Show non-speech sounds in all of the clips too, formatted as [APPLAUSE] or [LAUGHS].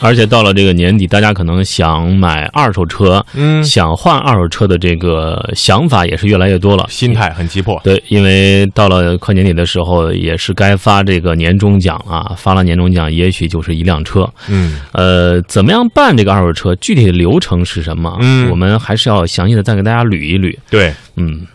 而且到了这个年底，大家可能想买二手车，嗯，想换二手车的这个想法也是越来越多了，心态很急迫。对，因为到了快年底的时候，也是该发这个年终奖啊，发了年终奖，也许就是一辆车。嗯呃，怎么样办这个二手车？具体的流程是什么？嗯我们还是要详细的再给大家捋一捋。对，嗯，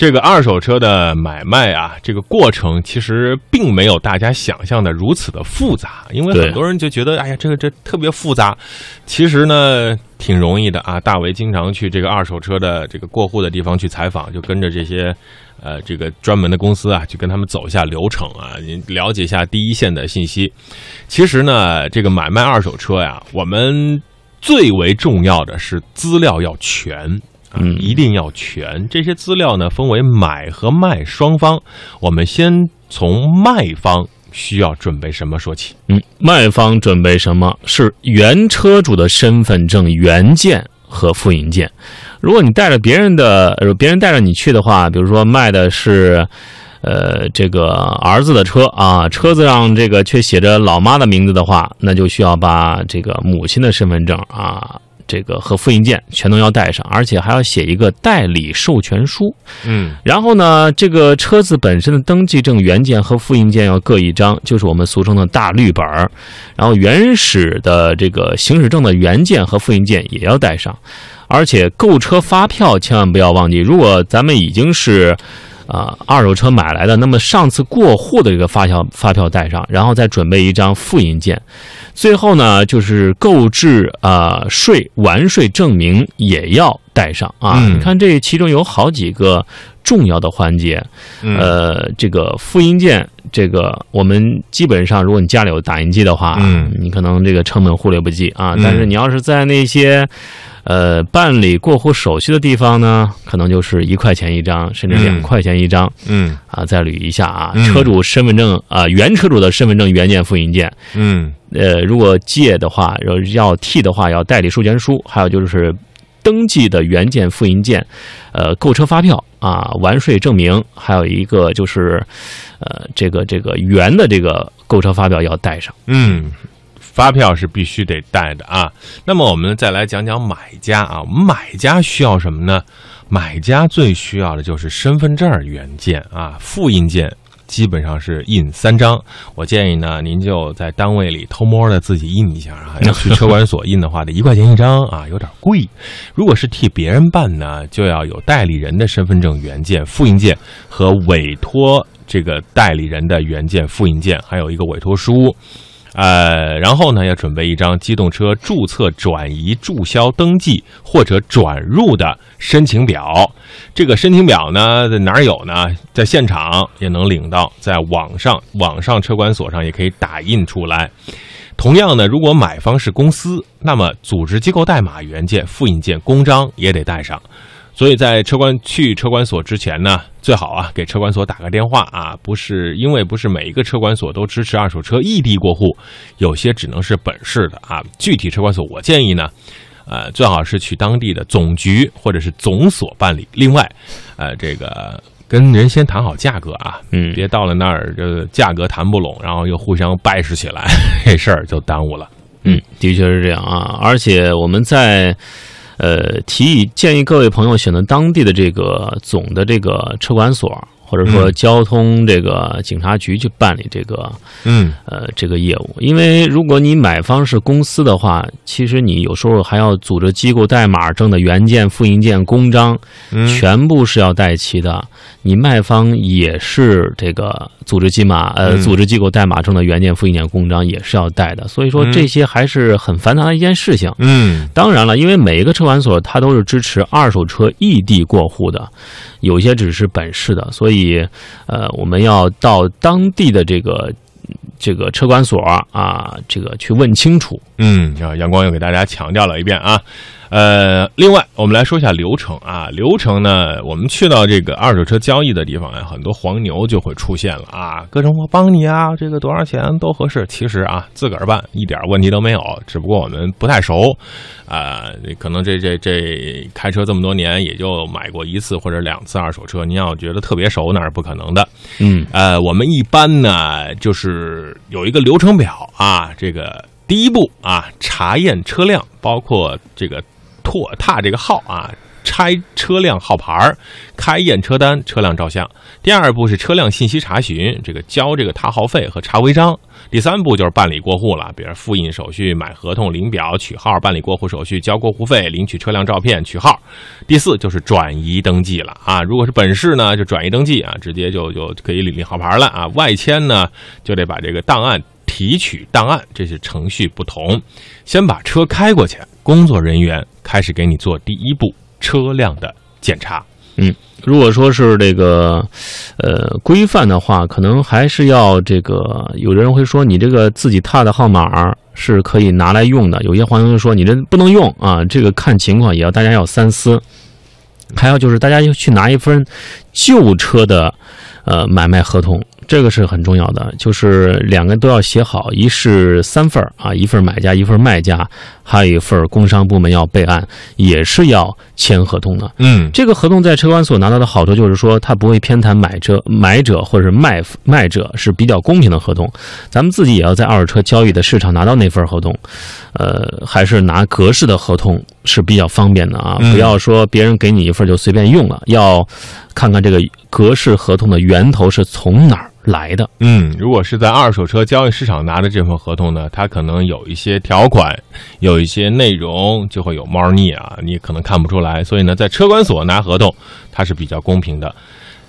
这个二手车的买卖啊，这个过程其实并没有大家想象的如此的复杂，因为很多人就觉得，哎呀，这个这特别复杂。其实呢，挺容易的啊。大为经常去这个二手车的这个过户的地方去采访，就跟着这些。呃，这个专门的公司啊，去跟他们走一下流程啊，您了解一下第一线的信息。其实呢，这个买卖二手车呀，我们最为重要的是资料要全。嗯一定要全。这些资料呢，分为买和卖双方。我们先从卖方需要准备什么说起。嗯，卖方准备什么？是原车主的身份证原件和复印件。如果你带着别人的，别人带着你去的话，比如说卖的是。呃，这个儿子的车啊，车子上这个却写着老妈的名字的话，那就需要把这个母亲的身份证啊，这个和复印件全都要带上，而且还要写一个代理授权书。嗯然后呢，这个车子本身的登记证原件和复印件要各一张，就是我们俗称的大绿本儿。然后原始的这个行驶证的原件和复印件也要带上，而且购车发票千万不要忘记。如果咱们已经是啊、二手车买来的，那么上次过户的这个发票发票带上，然后再准备一张复印件。最后呢，就是购置啊、税完税证明也要带上啊。嗯你看这其中有好几个重要的环节，嗯呃，这个复印件，这个我们基本上，如果你家里有打印机的话，嗯你可能这个成本忽略不计啊。嗯但是你要是在那些呃办理过户手续的地方呢，可能就是一块钱一张，甚至两嗯块钱一张嗯啊。再捋一下啊，嗯车主身份证啊、原车主的身份证原件复印件，嗯呃，如果借的话，要要替的话，要代理授权书，还有就是登记的原件、复印件，呃，购车发票啊，完税证明，还有一个就是，呃，这个这个原的这个购车发票要带上。嗯，发票是必须得带的啊。那么我们再来讲讲买家啊，我们买家需要什么呢？买家最需要的就是身份证原件啊，复印件。基本上是印三张，我建议呢，您就在单位里偷摸的自己印一下啊。要去车管所印的话，得一块钱一张啊，有点贵。如果是替别人办呢，就要有代理人的身份证原件、复印件和委托这个代理人的原件、复印件，还有一个委托书。呃，然后呢，要准备一张机动车注册、转移、注销、登记或者转入的申请表。这个申请表呢，在哪儿有呢？在现场也能领到，在网上网上车管所上也可以打印出来。同样呢，如果买方是公司，那么组织机构代码原件、复印件、公章也得带上。所以在车管去车管所之前呢，最好啊给车管所打个电话啊，不是因为不是每一个车管所都支持二手车异地过户，有些只能是本市的啊。具体车管所，我建议呢，呃，最好是去当地的总局或者是总所办理。另外，呃，这个跟人先谈好价格啊，嗯别到了那儿这价格谈不拢，然后又互相掰扯起来，这事儿就耽误了。嗯，的确是这样啊。而且我们在呃提议建议各位朋友选择当地的这个总的这个车管所，或者说嗯。交通这个警察局去办理这个嗯。呃这个业务，因为如果你买方是公司的话，其实你有时候还要组织机构代码证的原件、复印件、公章，嗯。全部是要带齐的。你卖方也是这个组织机码呃嗯。组织机构代码证的原件、复印件、公章也是要带的，所以说嗯。这些还是很繁杂的一件事情。嗯。当然了，因为每一个车管所它都是支持二手车异地过户的，有些只是本市的，所以呃，我们要到当地的这个这个车管所啊，这个去问清楚。嗯，啊，阳光又给大家强调了一遍啊。呃，另外我们来说一下流程啊。流程呢，我们去到这个二手车交易的地方呀，很多黄牛就会出现了啊，各种我帮你啊，这个多少钱都合适。其实啊，自个儿办一点问题都没有，只不过我们不太熟，啊、可能这这这开车这么多年，也就买过一次或者两次二手车。您要觉得特别熟，那是不可能的。嗯呃，我们一般呢就是有一个流程表啊，这个第一步啊，查验车辆，包括这个拓踏这个号啊。拆车辆号牌儿，开验车单、车辆照相。第二步是车辆信息查询，这个交这个踏号费和查违章。第三步就是办理过户了，比如复印手续、买合同、领表、取号、办理过户手续、交过户费、领取车辆照片、取号。第四就是转移登记了啊，如果是本市呢，就转移登记啊，直接就就可以领领号牌了啊。外迁呢，就得把这个档案提取档案，这些程序不同。先把车开过去，工作人员开始给你做第一步。车辆的检查，嗯，如果说是这个，呃，规范的话，可能还是要这个。有的人会说，你这个自己踏的号码是可以拿来用的。有些朋友说，你这不能用啊，这个看情况，也要大家要三思。还有就是，大家要去拿一份旧车的，呃，买卖合同。这个是很重要的，就是两个都要写好，一是三份啊，一份买家，一份卖家，还有一份工商部门要备案，也是要签合同的。嗯，这个合同在车管所拿到的好处就是说，它不会偏袒买车、买者或者是卖卖者，是比较公平的合同。咱们自己也要在二手车交易的市场拿到那份合同，呃，还是拿格式的合同是比较方便的啊，不要说别人给你一份就随便用了，要看看这个格式合同的源头是从哪儿。来的，嗯，如果是在二手车交易市场拿的这份合同呢，它可能有一些条款，有一些内容就会有猫腻啊，你可能看不出来。所以呢，在车管所拿合同，它是比较公平的。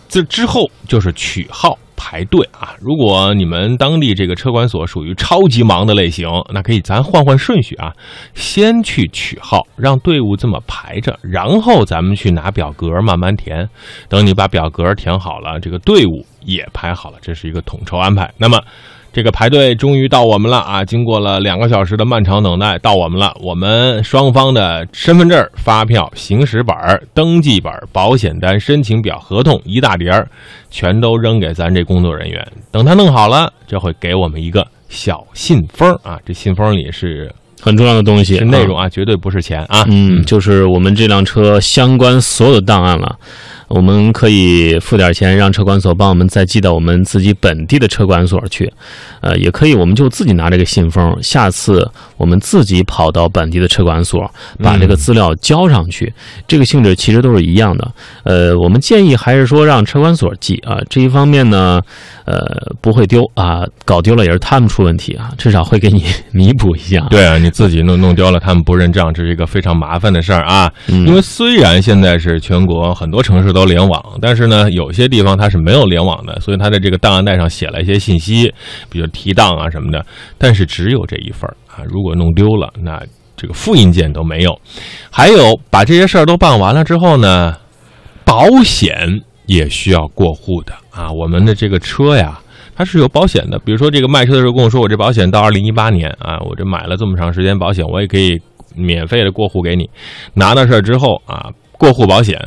这之后就是取号。排队啊！如果你们当地这个车管所属于超级忙的类型，那可以咱换换顺序啊，先去取号，让队伍这么排着，然后咱们去拿表格慢慢填。等你把表格填好了，这个队伍也排好了，这是一个统筹安排。那么。这个排队终于到我们了啊！经过了两个小时的漫长等待，到我们了。我们双方的身份证、发票、行驶本、登记本、保险单、申请表、合同一大叠儿，全都扔给咱这工作人员。等他弄好了，这会给我们一个小信封啊！这信封里是很重要的东西，是内容啊，绝对不是钱啊。嗯，就是我们这辆车相关所有的档案了。我们可以付点钱，让车管所帮我们再寄到我们自己本地的车管所去，呃，也可以，我们就自己拿这个信封，下次我们自己跑到本地的车管所，把这个资料交上去。这个性质其实都是一样的。呃，我们建议还是说让车管所寄啊，这一方面呢，呃，不会丢啊，搞丢了也是他们出问题啊，至少会给你弥补一下。对啊，你自己弄弄丢了，他们不认账，这是一个非常麻烦的事儿啊。因为虽然现在是全国很多城市都都联网，但是呢，有些地方它是没有联网的，所以它在这个档案袋上写了一些信息，比如提档啊什么的，但是只有这一份啊。如果弄丢了，那这个复印件都没有。还有，把这些事儿都办完了之后呢，保险也需要过户的啊。我们的这个车呀，它是有保险的。比如说，这个卖车的时候跟我说，我这保险到二零一八年啊，我这买了这么长时间保险，我也可以免费的过户给你。拿到事儿之后啊，过户保险。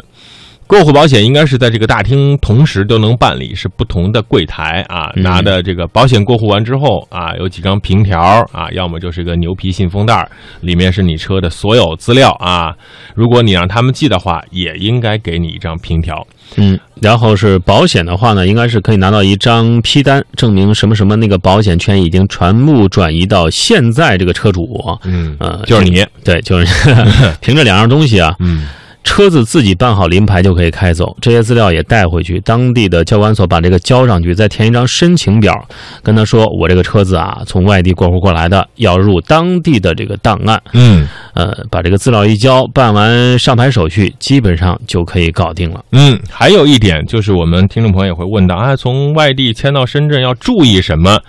过户保险应该是在这个大厅同时都能办理，是不同的柜台啊。拿的这个保险过户完之后啊，有几张凭条啊，要么就是个牛皮信封袋，里面是你车的所有资料啊。如果你让他们寄的话，也应该给你一张凭条。嗯，然后是保险的话呢，应该是可以拿到一张批单，证明什么什么那个保险权已经全部转移到现在这个车主。嗯，呃，就是你，[LAUGHS] 对，就是 [LAUGHS] 凭这两样东西啊。嗯。车子自己办好临牌就可以开走，这些资料也带回去，当地的交管所把这个交上去，再填一张申请表，跟他说我这个车子啊从外地过户过来的，要入当地的这个档案。嗯，呃，把这个资料一交，办完上牌手续，基本上就可以搞定了。嗯，还有一点就是我们听众朋友也会问到啊，从外地迁到深圳要注意什么？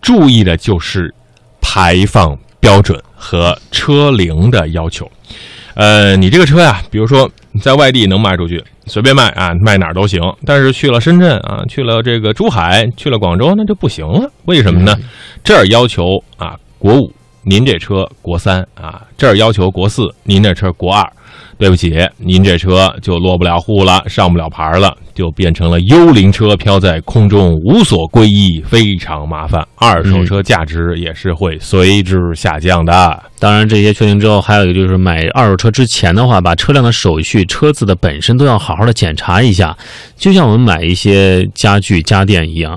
注意的就是排放标准和车龄的要求。呃，你这个车呀，比如说你在外地能卖出去，随便卖啊，卖哪儿都行。但是去了深圳啊，去了这个珠海，去了广州，那就不行了。为什么呢？这儿要求啊，国五，您这车国三啊；这儿要求国四，您这车国二。对不起，您这车就落不了户了，上不了牌了，就变成了幽灵车，飘在空中无所归依，非常麻烦。二手车价值也是会随之下降的。当然，这些确定之后，还有一个就是买二手车之前的话，把车辆的手续、车子的本身都要好好的检查一下，就像我们买一些家具家电一样。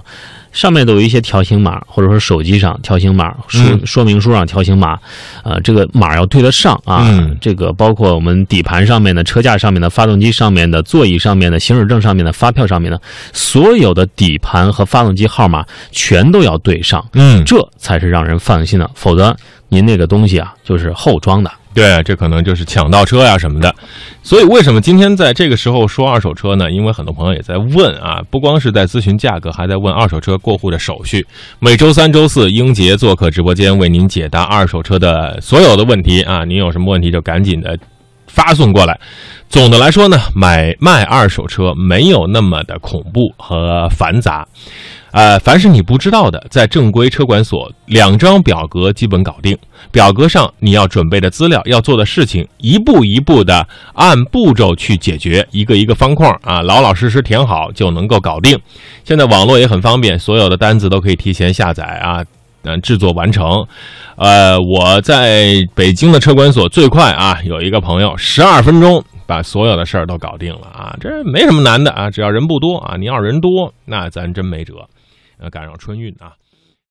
上面都有一些条形码，或者说手机上条形码说、嗯说明书上条形码，呃，这个码要对得上啊。嗯这个包括我们底盘上面的、车架上面的、发动机上面的、座椅上面的、行驶证上面的、发票上面的，所有的底盘和发动机号码全都要对上，嗯，这才是让人放心的。否则，您那个东西啊，就是后装的。对，这可能就是抢到车呀什么的。所以为什么今天在这个时候说二手车呢？因为很多朋友也在问啊，不光是在咨询价格，还在问二手车过户的手续。每周三、周四，英杰做客直播间为您解答二手车的所有的问题啊！您有什么问题就赶紧的发送过来。总的来说呢，买卖二手车没有那么的恐怖和繁杂。呃，凡是你不知道的，在正规车管所，两张表格基本搞定。表格上你要准备的资料、要做的事情，一步一步的按步骤去解决，一个一个方框啊，老老实实填好就能够搞定。现在网络也很方便，所有的单子都可以提前下载啊，嗯，制作完成。呃，我在北京的车管所最快啊，有一个朋友十二分钟把所有的事儿都搞定了啊，这没什么难的啊，只要人不多啊，你要人多，那咱真没辙。呃，赶上春运啊。